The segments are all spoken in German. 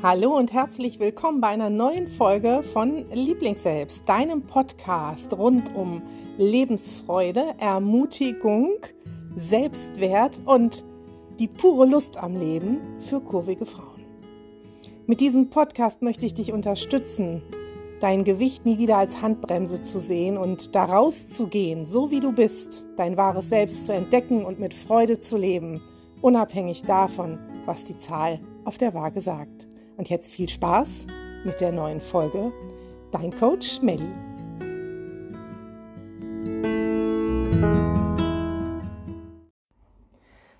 Hallo und herzlich willkommen bei einer neuen Folge von Lieblingsselbst, deinem Podcast rund um Lebensfreude, Ermutigung, Selbstwert und die pure Lust am Leben für kurvige Frauen. Mit diesem Podcast möchte ich dich unterstützen, dein Gewicht nie wieder als Handbremse zu sehen und daraus zu gehen, so wie du bist, dein wahres Selbst zu entdecken und mit Freude zu leben, unabhängig davon, was die Zahl auf der Waage sagt. Und jetzt viel Spaß mit der neuen Folge. Dein Coach Melli.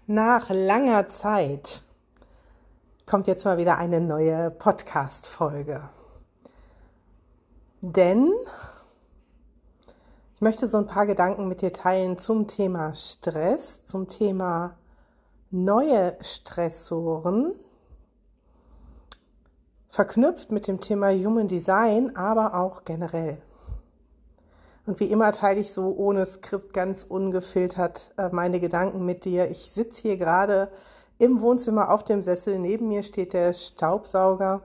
Nach langer Zeit kommt jetzt mal wieder eine neue Podcast-Folge. Denn ich möchte so ein paar Gedanken mit dir teilen zum Thema Stress, zum Thema neue Stressoren verknüpft mit dem Thema Human Design, aber auch generell. Und wie immer teile ich so ohne Skript ganz ungefiltert äh, meine Gedanken mit dir. Ich sitze hier gerade im Wohnzimmer auf dem Sessel. Neben mir steht der Staubsauger.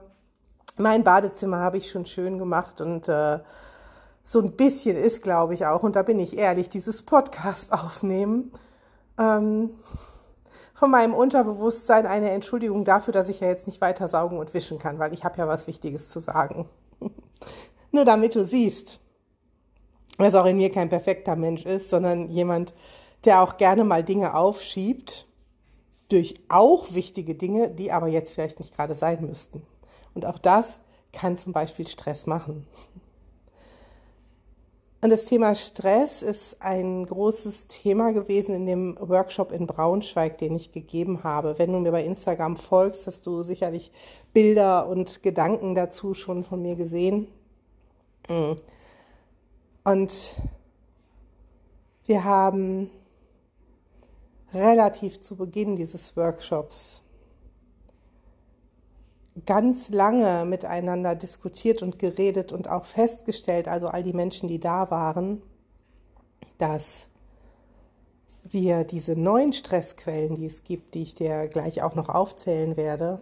Mein Badezimmer habe ich schon schön gemacht und äh, so ein bisschen ist, glaube ich, auch, und da bin ich ehrlich, dieses Podcast aufnehmen. Ähm, von meinem Unterbewusstsein eine Entschuldigung dafür, dass ich ja jetzt nicht weiter saugen und wischen kann, weil ich habe ja was Wichtiges zu sagen. Nur damit du siehst, dass auch in mir kein perfekter Mensch ist, sondern jemand, der auch gerne mal Dinge aufschiebt durch auch wichtige Dinge, die aber jetzt vielleicht nicht gerade sein müssten. Und auch das kann zum Beispiel Stress machen. Und das Thema Stress ist ein großes Thema gewesen in dem Workshop in Braunschweig, den ich gegeben habe. Wenn du mir bei Instagram folgst, hast du sicherlich Bilder und Gedanken dazu schon von mir gesehen. Mm. Und wir haben relativ zu Beginn dieses Workshops ganz lange miteinander diskutiert und geredet und auch festgestellt, also all die Menschen, die da waren, dass wir diese neuen Stressquellen, die es gibt, die ich dir gleich auch noch aufzählen werde,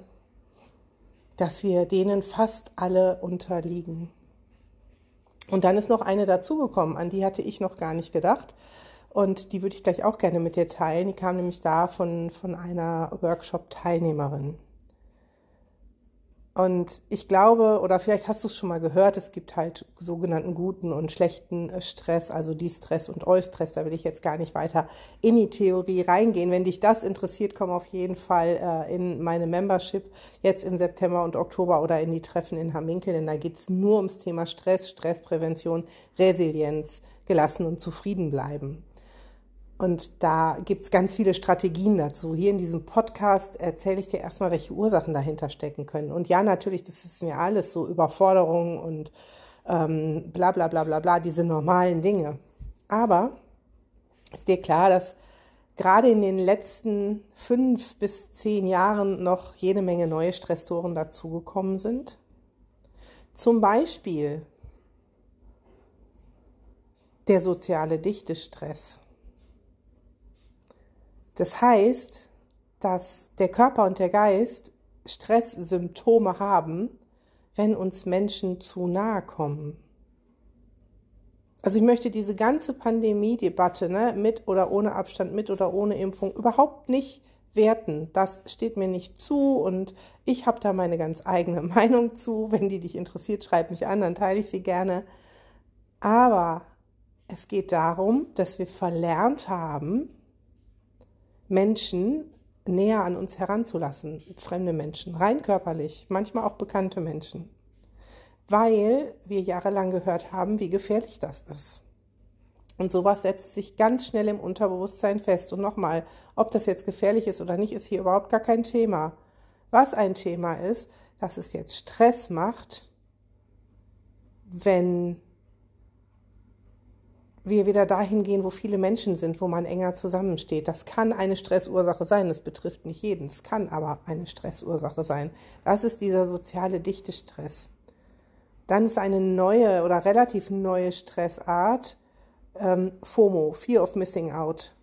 dass wir denen fast alle unterliegen. Und dann ist noch eine dazugekommen, an die hatte ich noch gar nicht gedacht. Und die würde ich gleich auch gerne mit dir teilen. Die kam nämlich da von, von einer Workshop-Teilnehmerin. Und ich glaube, oder vielleicht hast du es schon mal gehört, es gibt halt sogenannten guten und schlechten äh, Stress, also Distress und Eustress. Da will ich jetzt gar nicht weiter in die Theorie reingehen. Wenn dich das interessiert, komm auf jeden Fall äh, in meine Membership jetzt im September und Oktober oder in die Treffen in Hamminkel, denn da geht's nur ums Thema Stress, Stressprävention, Resilienz, gelassen und zufrieden bleiben. Und da gibt es ganz viele Strategien dazu. Hier in diesem Podcast erzähle ich dir erstmal, welche Ursachen dahinter stecken können. Und ja, natürlich, das ist mir alles so Überforderung und ähm, bla bla bla bla bla, diese normalen Dinge. Aber ist dir klar, dass gerade in den letzten fünf bis zehn Jahren noch jede Menge neue Stressoren dazugekommen sind? Zum Beispiel der soziale Dichtestress. Das heißt, dass der Körper und der Geist Stresssymptome haben, wenn uns Menschen zu nahe kommen. Also ich möchte diese ganze Pandemie-Debatte ne, mit oder ohne Abstand, mit oder ohne Impfung überhaupt nicht werten. Das steht mir nicht zu und ich habe da meine ganz eigene Meinung zu. Wenn die dich interessiert, schreib mich an, dann teile ich sie gerne. Aber es geht darum, dass wir verlernt haben, Menschen näher an uns heranzulassen, fremde Menschen, rein körperlich, manchmal auch bekannte Menschen, weil wir jahrelang gehört haben, wie gefährlich das ist. Und sowas setzt sich ganz schnell im Unterbewusstsein fest. Und nochmal, ob das jetzt gefährlich ist oder nicht, ist hier überhaupt gar kein Thema. Was ein Thema ist, dass es jetzt Stress macht, wenn wir wieder dahin gehen, wo viele Menschen sind, wo man enger zusammensteht. Das kann eine Stressursache sein. Das betrifft nicht jeden. Das kann aber eine Stressursache sein. Das ist dieser soziale dichte Stress. Dann ist eine neue oder relativ neue Stressart ähm, FOMO, Fear of Missing Out.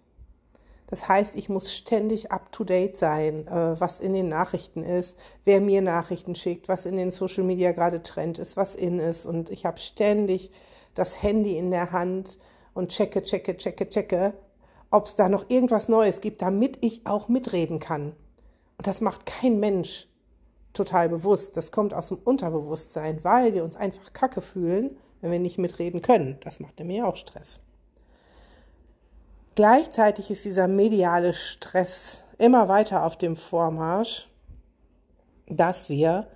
Das heißt, ich muss ständig up-to-date sein, äh, was in den Nachrichten ist, wer mir Nachrichten schickt, was in den Social Media gerade Trend ist, was in ist. Und ich habe ständig das Handy in der Hand und checke, checke, checke, checke, ob es da noch irgendwas Neues gibt, damit ich auch mitreden kann. Und das macht kein Mensch total bewusst. Das kommt aus dem Unterbewusstsein, weil wir uns einfach kacke fühlen, wenn wir nicht mitreden können. Das macht nämlich auch Stress. Gleichzeitig ist dieser mediale Stress immer weiter auf dem Vormarsch, dass wir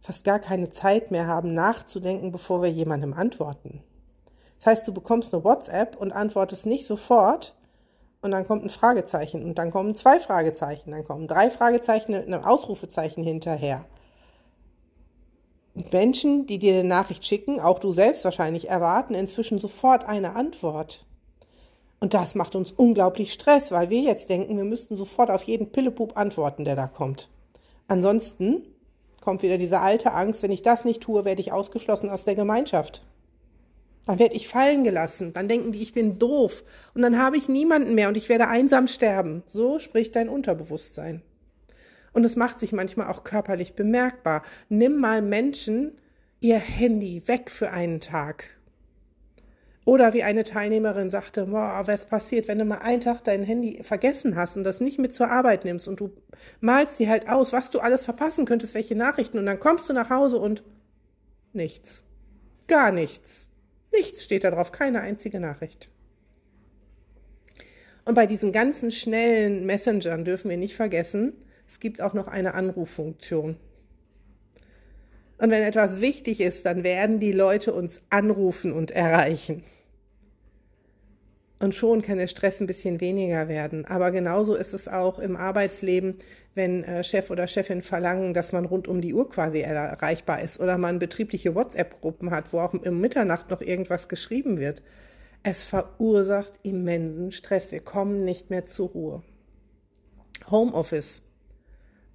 fast gar keine Zeit mehr haben, nachzudenken, bevor wir jemandem antworten. Das heißt, du bekommst eine WhatsApp und antwortest nicht sofort und dann kommt ein Fragezeichen und dann kommen zwei Fragezeichen, dann kommen drei Fragezeichen und ein Ausrufezeichen hinterher. Menschen, die dir eine Nachricht schicken, auch du selbst wahrscheinlich, erwarten inzwischen sofort eine Antwort. Und das macht uns unglaublich Stress, weil wir jetzt denken, wir müssten sofort auf jeden Pillepup antworten, der da kommt. Ansonsten kommt wieder diese alte Angst, wenn ich das nicht tue, werde ich ausgeschlossen aus der Gemeinschaft. Dann werde ich fallen gelassen. Dann denken die, ich bin doof. Und dann habe ich niemanden mehr und ich werde einsam sterben. So spricht dein Unterbewusstsein. Und es macht sich manchmal auch körperlich bemerkbar. Nimm mal Menschen ihr Handy weg für einen Tag. Oder wie eine Teilnehmerin sagte, boah, was passiert, wenn du mal einen Tag dein Handy vergessen hast und das nicht mit zur Arbeit nimmst und du malst dir halt aus, was du alles verpassen könntest, welche Nachrichten und dann kommst du nach Hause und nichts. Gar nichts. Nichts steht da drauf, keine einzige Nachricht. Und bei diesen ganzen schnellen Messengern dürfen wir nicht vergessen, es gibt auch noch eine Anruffunktion. Und wenn etwas wichtig ist, dann werden die Leute uns anrufen und erreichen. Und schon kann der Stress ein bisschen weniger werden. Aber genauso ist es auch im Arbeitsleben, wenn äh, Chef oder Chefin verlangen, dass man rund um die Uhr quasi erreichbar ist oder man betriebliche WhatsApp-Gruppen hat, wo auch um Mitternacht noch irgendwas geschrieben wird. Es verursacht immensen Stress. Wir kommen nicht mehr zur Ruhe. Homeoffice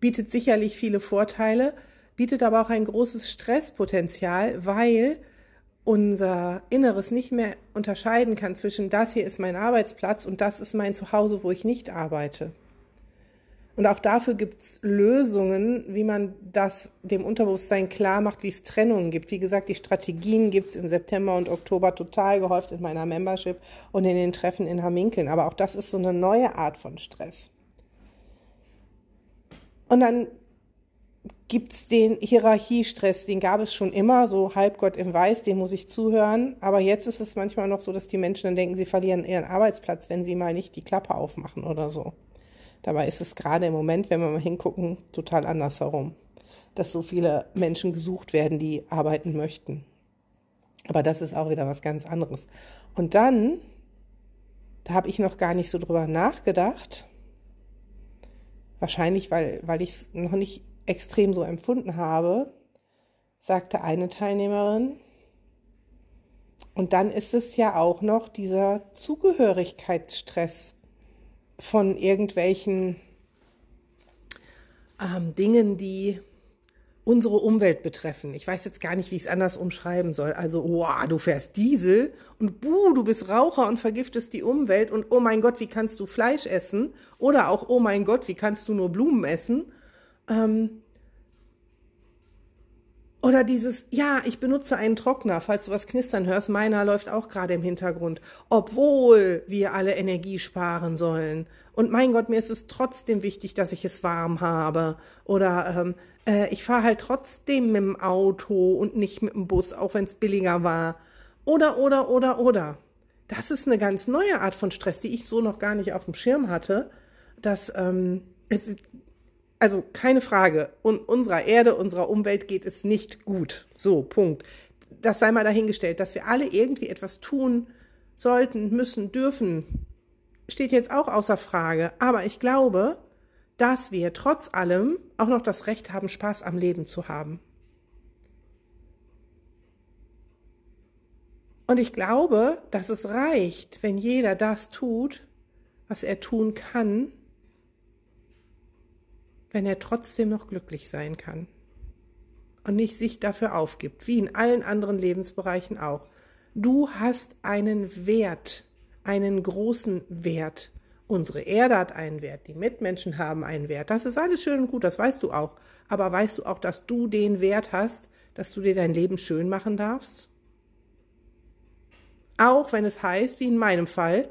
bietet sicherlich viele Vorteile, bietet aber auch ein großes Stresspotenzial, weil unser Inneres nicht mehr unterscheiden kann zwischen das hier ist mein Arbeitsplatz und das ist mein Zuhause, wo ich nicht arbeite. Und auch dafür gibt es Lösungen, wie man das dem Unterbewusstsein klar macht, wie es Trennungen gibt. Wie gesagt, die Strategien gibt es im September und Oktober total gehäuft in meiner Membership und in den Treffen in Haminkeln. Aber auch das ist so eine neue Art von Stress. Und dann gibt's den Hierarchiestress, den gab es schon immer, so Halbgott im Weiß, dem muss ich zuhören. Aber jetzt ist es manchmal noch so, dass die Menschen dann denken, sie verlieren ihren Arbeitsplatz, wenn sie mal nicht die Klappe aufmachen oder so. Dabei ist es gerade im Moment, wenn wir mal hingucken, total andersherum, dass so viele Menschen gesucht werden, die arbeiten möchten. Aber das ist auch wieder was ganz anderes. Und dann, da habe ich noch gar nicht so drüber nachgedacht, wahrscheinlich, weil, weil ich es noch nicht extrem so empfunden habe, sagte eine Teilnehmerin. Und dann ist es ja auch noch dieser Zugehörigkeitsstress von irgendwelchen ähm, Dingen, die unsere Umwelt betreffen. Ich weiß jetzt gar nicht, wie ich es anders umschreiben soll. Also, oh, du fährst Diesel und buh, du bist Raucher und vergiftest die Umwelt und oh mein Gott, wie kannst du Fleisch essen? Oder auch, oh mein Gott, wie kannst du nur Blumen essen? Ähm, oder dieses, ja, ich benutze einen Trockner, falls du was knistern hörst, meiner läuft auch gerade im Hintergrund, obwohl wir alle Energie sparen sollen. Und mein Gott, mir ist es trotzdem wichtig, dass ich es warm habe. Oder ähm, äh, ich fahre halt trotzdem mit dem Auto und nicht mit dem Bus, auch wenn es billiger war. Oder, oder, oder, oder. Das ist eine ganz neue Art von Stress, die ich so noch gar nicht auf dem Schirm hatte. Dass ähm, jetzt also keine Frage, und unserer Erde, unserer Umwelt geht es nicht gut. So, Punkt. Das sei mal dahingestellt, dass wir alle irgendwie etwas tun sollten, müssen, dürfen, steht jetzt auch außer Frage. Aber ich glaube, dass wir trotz allem auch noch das Recht haben, Spaß am Leben zu haben. Und ich glaube, dass es reicht, wenn jeder das tut, was er tun kann, wenn er trotzdem noch glücklich sein kann und nicht sich dafür aufgibt, wie in allen anderen Lebensbereichen auch. Du hast einen Wert, einen großen Wert Unsere Erde hat einen Wert, die Mitmenschen haben einen Wert. Das ist alles schön und gut, das weißt du auch. Aber weißt du auch, dass du den Wert hast, dass du dir dein Leben schön machen darfst? Auch wenn es heißt, wie in meinem Fall,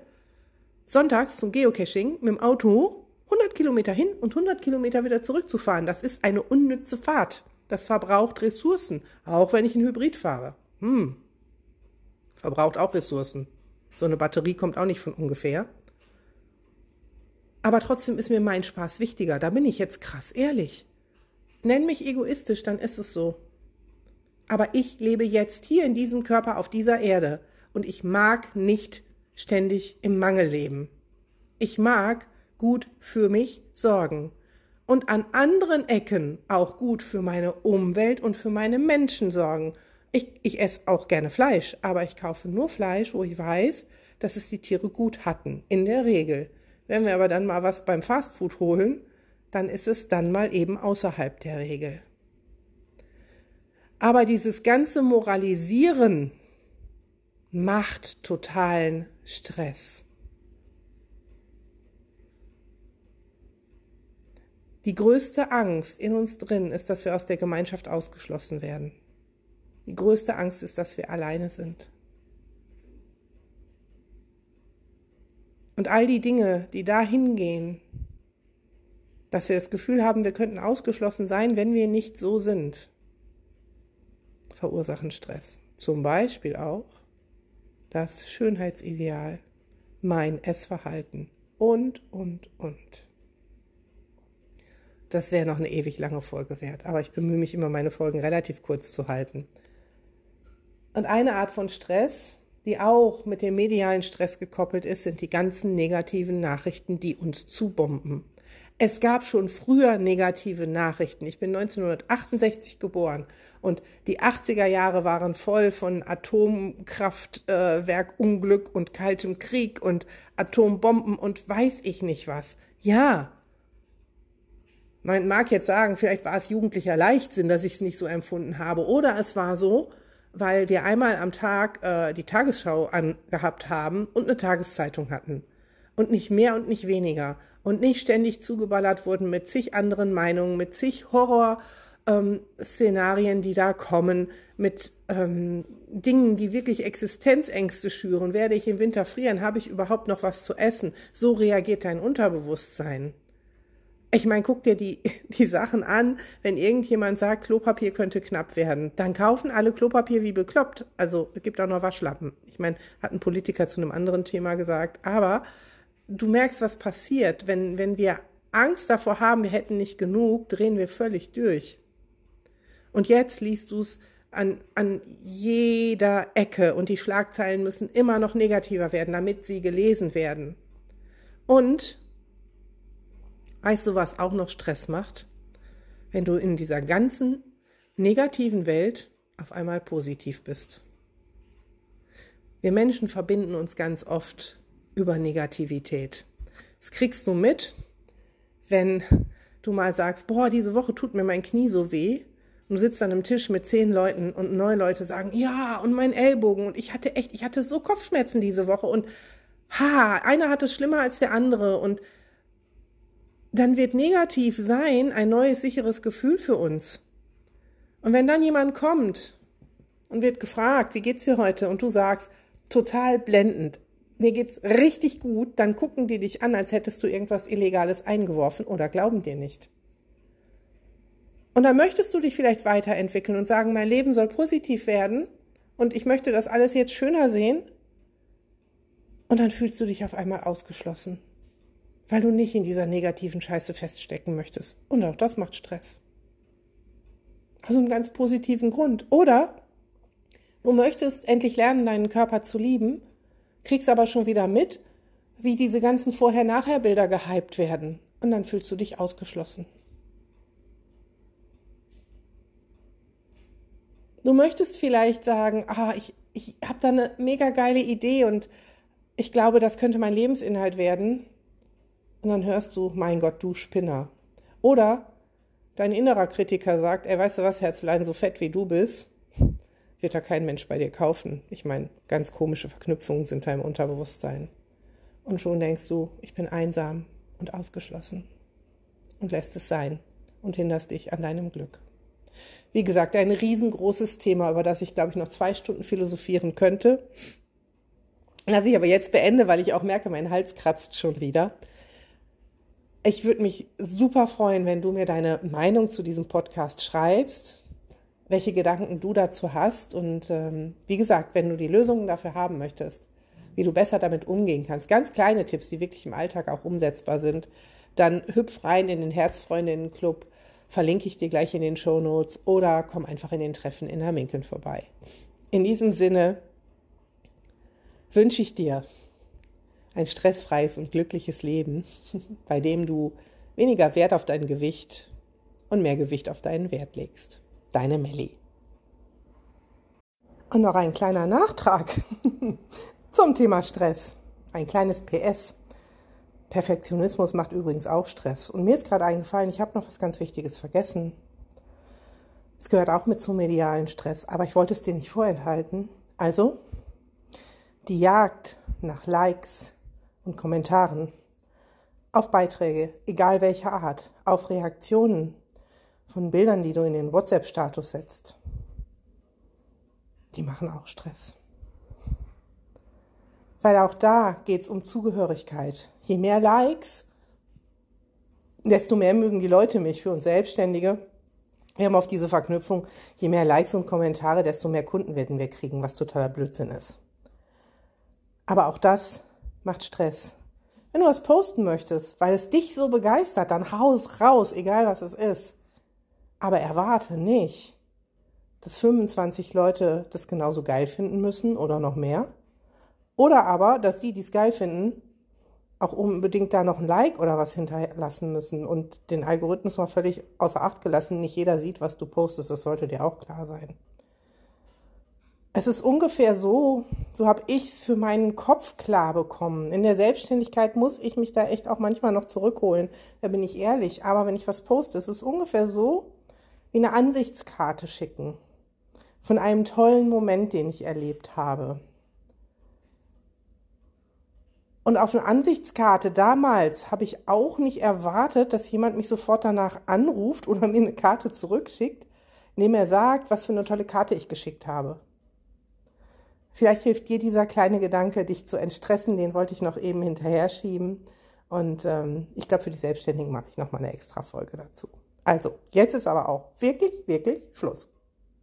sonntags zum Geocaching mit dem Auto 100 Kilometer hin und 100 Kilometer wieder zurückzufahren. Das ist eine unnütze Fahrt. Das verbraucht Ressourcen, auch wenn ich ein Hybrid fahre. Hm. Verbraucht auch Ressourcen. So eine Batterie kommt auch nicht von ungefähr. Aber trotzdem ist mir mein Spaß wichtiger. Da bin ich jetzt krass ehrlich. Nenn mich egoistisch, dann ist es so. Aber ich lebe jetzt hier in diesem Körper auf dieser Erde und ich mag nicht ständig im Mangel leben. Ich mag gut für mich sorgen und an anderen Ecken auch gut für meine Umwelt und für meine Menschen sorgen. Ich, ich esse auch gerne Fleisch, aber ich kaufe nur Fleisch, wo ich weiß, dass es die Tiere gut hatten, in der Regel. Wenn wir aber dann mal was beim Fastfood holen, dann ist es dann mal eben außerhalb der Regel. Aber dieses ganze Moralisieren macht totalen Stress. Die größte Angst in uns drin ist, dass wir aus der Gemeinschaft ausgeschlossen werden. Die größte Angst ist, dass wir alleine sind. Und all die Dinge, die da hingehen, dass wir das Gefühl haben, wir könnten ausgeschlossen sein, wenn wir nicht so sind, verursachen Stress. Zum Beispiel auch das Schönheitsideal, mein Essverhalten und, und, und. Das wäre noch eine ewig lange Folge wert, aber ich bemühe mich immer, meine Folgen relativ kurz zu halten. Und eine Art von Stress, die auch mit dem medialen Stress gekoppelt ist, sind die ganzen negativen Nachrichten, die uns zubomben. Es gab schon früher negative Nachrichten. Ich bin 1968 geboren und die 80er Jahre waren voll von Atomkraftwerkunglück und kaltem Krieg und Atombomben und weiß ich nicht was. Ja, man mag jetzt sagen, vielleicht war es jugendlicher Leichtsinn, dass ich es nicht so empfunden habe. Oder es war so, weil wir einmal am Tag äh, die Tagesschau angehabt haben und eine Tageszeitung hatten. Und nicht mehr und nicht weniger. Und nicht ständig zugeballert wurden mit zig anderen Meinungen, mit zig Horror-Szenarien, ähm, die da kommen, mit ähm, Dingen, die wirklich Existenzängste schüren. Werde ich im Winter frieren? Habe ich überhaupt noch was zu essen? So reagiert dein Unterbewusstsein. Ich meine, guck dir die, die Sachen an, wenn irgendjemand sagt, Klopapier könnte knapp werden, dann kaufen alle Klopapier wie bekloppt. Also es gibt auch noch Waschlappen. Ich meine, hat ein Politiker zu einem anderen Thema gesagt. Aber du merkst, was passiert. Wenn, wenn wir Angst davor haben, wir hätten nicht genug, drehen wir völlig durch. Und jetzt liest du es an, an jeder Ecke und die Schlagzeilen müssen immer noch negativer werden, damit sie gelesen werden. Und Weißt du, was auch noch Stress macht? Wenn du in dieser ganzen negativen Welt auf einmal positiv bist. Wir Menschen verbinden uns ganz oft über Negativität. Das kriegst du mit, wenn du mal sagst, boah, diese Woche tut mir mein Knie so weh. Und du sitzt an einem Tisch mit zehn Leuten und neun Leute sagen, ja, und mein Ellbogen. Und ich hatte echt, ich hatte so Kopfschmerzen diese Woche. Und ha, einer hat es schlimmer als der andere. Und dann wird negativ sein ein neues sicheres Gefühl für uns. Und wenn dann jemand kommt und wird gefragt, wie geht's dir heute? Und du sagst, total blendend, mir geht's richtig gut, dann gucken die dich an, als hättest du irgendwas Illegales eingeworfen oder glauben dir nicht. Und dann möchtest du dich vielleicht weiterentwickeln und sagen, mein Leben soll positiv werden und ich möchte das alles jetzt schöner sehen. Und dann fühlst du dich auf einmal ausgeschlossen weil du nicht in dieser negativen Scheiße feststecken möchtest. Und auch das macht Stress. Aus einem ganz positiven Grund. Oder du möchtest endlich lernen, deinen Körper zu lieben, kriegst aber schon wieder mit, wie diese ganzen Vorher-Nachher-Bilder gehypt werden. Und dann fühlst du dich ausgeschlossen. Du möchtest vielleicht sagen, ah, ich, ich habe da eine mega geile Idee und ich glaube, das könnte mein Lebensinhalt werden. Und dann hörst du, mein Gott, du Spinner. Oder dein innerer Kritiker sagt, ey, weißt du was, Herzlein, so fett wie du bist, wird da kein Mensch bei dir kaufen. Ich meine, ganz komische Verknüpfungen sind da im Unterbewusstsein. Und schon denkst du, ich bin einsam und ausgeschlossen. Und lässt es sein und hinderst dich an deinem Glück. Wie gesagt, ein riesengroßes Thema, über das ich, glaube ich, noch zwei Stunden philosophieren könnte. Das ich aber jetzt beende, weil ich auch merke, mein Hals kratzt schon wieder. Ich würde mich super freuen, wenn du mir deine Meinung zu diesem Podcast schreibst, welche Gedanken du dazu hast. Und ähm, wie gesagt, wenn du die Lösungen dafür haben möchtest, wie du besser damit umgehen kannst, ganz kleine Tipps, die wirklich im Alltag auch umsetzbar sind, dann hüpf rein in den Herzfreundinnen-Club, verlinke ich dir gleich in den Show Notes oder komm einfach in den Treffen in Hamminkeln vorbei. In diesem Sinne wünsche ich dir ein stressfreies und glückliches Leben, bei dem du weniger Wert auf dein Gewicht und mehr Gewicht auf deinen Wert legst. Deine Melli. Und noch ein kleiner Nachtrag zum Thema Stress. Ein kleines PS. Perfektionismus macht übrigens auch Stress. Und mir ist gerade eingefallen, ich habe noch was ganz Wichtiges vergessen. Es gehört auch mit zum medialen Stress, aber ich wollte es dir nicht vorenthalten. Also, die Jagd nach Likes und Kommentaren auf Beiträge, egal welcher Art, auf Reaktionen von Bildern, die du in den WhatsApp-Status setzt, die machen auch Stress. Weil auch da geht es um Zugehörigkeit. Je mehr Likes, desto mehr mögen die Leute mich für uns Selbstständige. Wir haben auf diese Verknüpfung, je mehr Likes und Kommentare, desto mehr Kunden werden wir kriegen, was totaler Blödsinn ist. Aber auch das macht Stress. Wenn du was posten möchtest, weil es dich so begeistert, dann haus raus, egal was es ist. Aber erwarte nicht, dass 25 Leute das genauso geil finden müssen oder noch mehr. Oder aber, dass die, die es geil finden, auch unbedingt da noch ein Like oder was hinterlassen müssen und den Algorithmus mal völlig außer Acht gelassen. Nicht jeder sieht, was du postest, das sollte dir auch klar sein. Es ist ungefähr so, so habe ich es für meinen Kopf klar bekommen. In der Selbstständigkeit muss ich mich da echt auch manchmal noch zurückholen, da bin ich ehrlich. Aber wenn ich was poste, es ist ungefähr so wie eine Ansichtskarte schicken von einem tollen Moment, den ich erlebt habe. Und auf einer Ansichtskarte damals habe ich auch nicht erwartet, dass jemand mich sofort danach anruft oder mir eine Karte zurückschickt, indem er sagt, was für eine tolle Karte ich geschickt habe. Vielleicht hilft dir dieser kleine Gedanke, dich zu entstressen, den wollte ich noch eben hinterher schieben. Und ähm, ich glaube, für die Selbstständigen mache ich nochmal eine extra Folge dazu. Also, jetzt ist aber auch wirklich, wirklich Schluss.